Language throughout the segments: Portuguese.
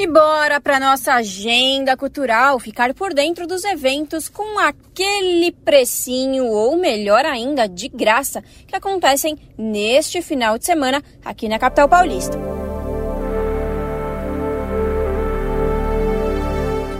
E bora para nossa agenda cultural, ficar por dentro dos eventos com aquele precinho ou melhor ainda, de graça, que acontecem neste final de semana aqui na capital paulista.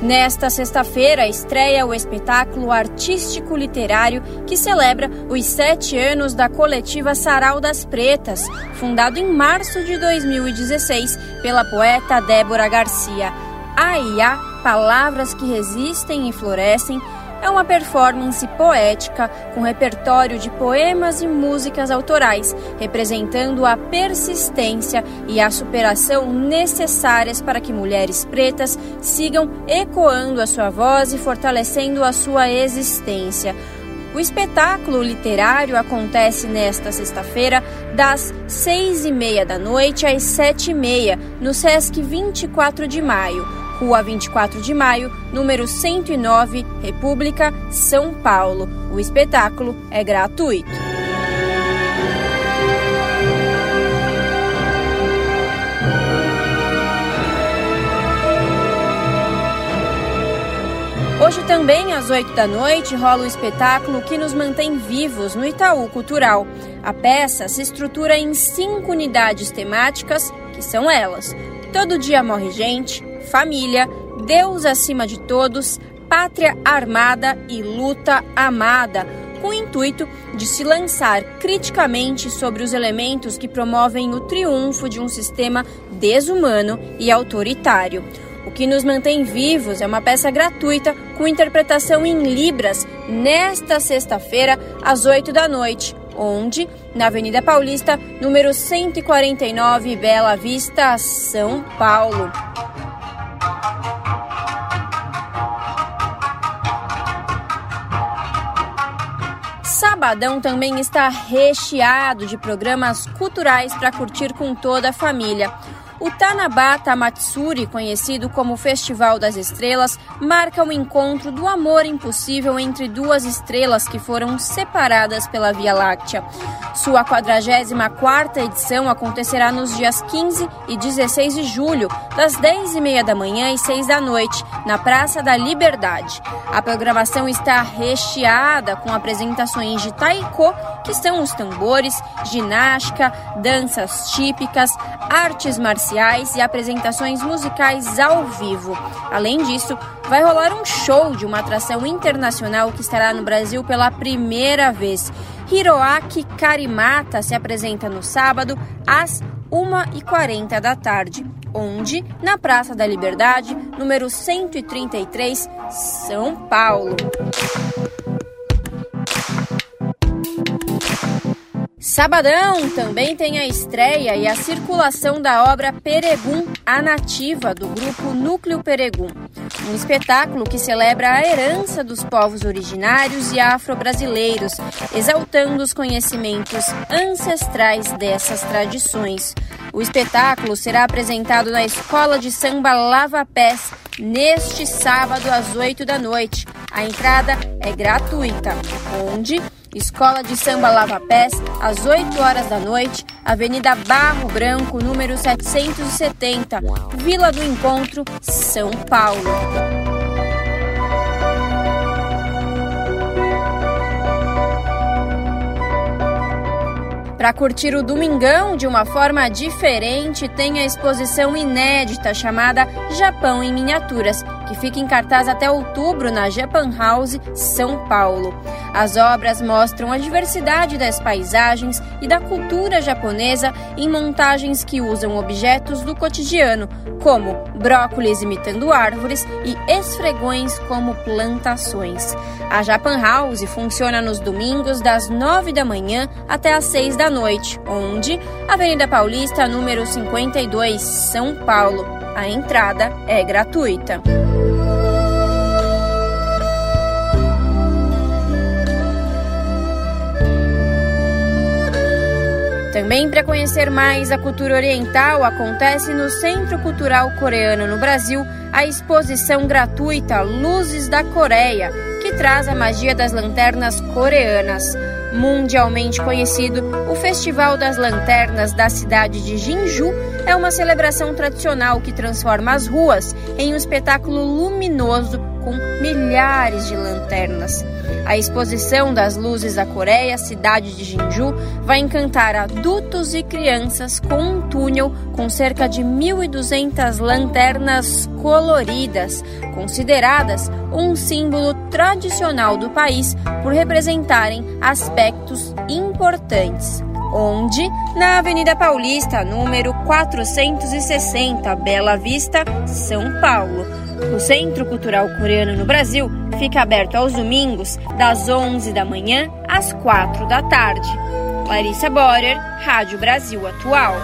Nesta sexta-feira estreia o espetáculo artístico-literário que celebra os sete anos da coletiva Sarau das Pretas, fundado em março de 2016 pela poeta Débora Garcia. Aí há palavras que resistem e florescem é uma performance poética com repertório de poemas e músicas autorais, representando a persistência e a superação necessárias para que mulheres pretas sigam ecoando a sua voz e fortalecendo a sua existência. O espetáculo literário acontece nesta sexta-feira, das seis e meia da noite às sete e meia, no Sesc 24 de Maio. Rua 24 de Maio, número 109, República, São Paulo. O espetáculo é gratuito. Hoje também, às 8 da noite, rola o espetáculo que nos mantém vivos no Itaú Cultural. A peça se estrutura em cinco unidades temáticas, que são elas: Todo Dia Morre Gente, família, Deus acima de todos, pátria armada e luta amada, com o intuito de se lançar criticamente sobre os elementos que promovem o triunfo de um sistema desumano e autoritário. O que nos mantém vivos é uma peça gratuita com interpretação em Libras nesta sexta-feira, às 8 da noite, onde, na Avenida Paulista, número 149, Bela Vista, São Paulo. Sabadão também está recheado de programas culturais para curtir com toda a família. O Tanabata Matsuri, conhecido como Festival das Estrelas, marca o encontro do amor impossível entre duas estrelas que foram separadas pela Via Láctea. Sua 44ª edição acontecerá nos dias 15 e 16 de julho, das 10h30 da manhã e 6 da noite, na Praça da Liberdade. A programação está recheada com apresentações de taiko, que são os tambores, ginástica, danças típicas, artes marciais e apresentações musicais ao vivo. Além disso, vai rolar um show de uma atração internacional que estará no Brasil pela primeira vez. Hiroaki Karimata se apresenta no sábado às 1h40 da tarde, onde? Na Praça da Liberdade, número 133, São Paulo. Sabadão também tem a estreia e a circulação da obra Peregum, a nativa, do grupo Núcleo Peregum. Um espetáculo que celebra a herança dos povos originários e afro-brasileiros, exaltando os conhecimentos ancestrais dessas tradições. O espetáculo será apresentado na Escola de Samba Lava Pés neste sábado às 8 da noite. A entrada é gratuita, onde Escola de Samba Lava Pés, às 8 horas da noite, Avenida Barro Branco, número 770, Vila do Encontro, São Paulo. Para curtir o Domingão de uma forma diferente, tem a exposição inédita chamada Japão em Miniaturas, que fica em cartaz até outubro na Japan House, São Paulo. As obras mostram a diversidade das paisagens e da cultura japonesa em montagens que usam objetos do cotidiano, como brócolis imitando árvores e esfregões como plantações. A Japan House funciona nos domingos das 9 da manhã até às 6 noite, onde Avenida Paulista, número 52, São Paulo. A entrada é gratuita. Também para conhecer mais a cultura oriental, acontece no Centro Cultural Coreano no Brasil a exposição gratuita Luzes da Coreia, que traz a magia das lanternas coreanas. Mundialmente conhecido, o Festival das Lanternas da cidade de Jinju é uma celebração tradicional que transforma as ruas em um espetáculo luminoso com milhares de lanternas. A exposição das luzes da Coreia, cidade de Jinju, vai encantar adultos e crianças com um túnel com cerca de 1.200 lanternas coloridas, consideradas um símbolo tradicional do país por representarem aspectos importantes onde, na Avenida Paulista, número 460, Bela Vista, São Paulo. O Centro Cultural Coreano no Brasil fica aberto aos domingos, das 11 da manhã às 4 da tarde. Larissa Borer, Rádio Brasil Atual.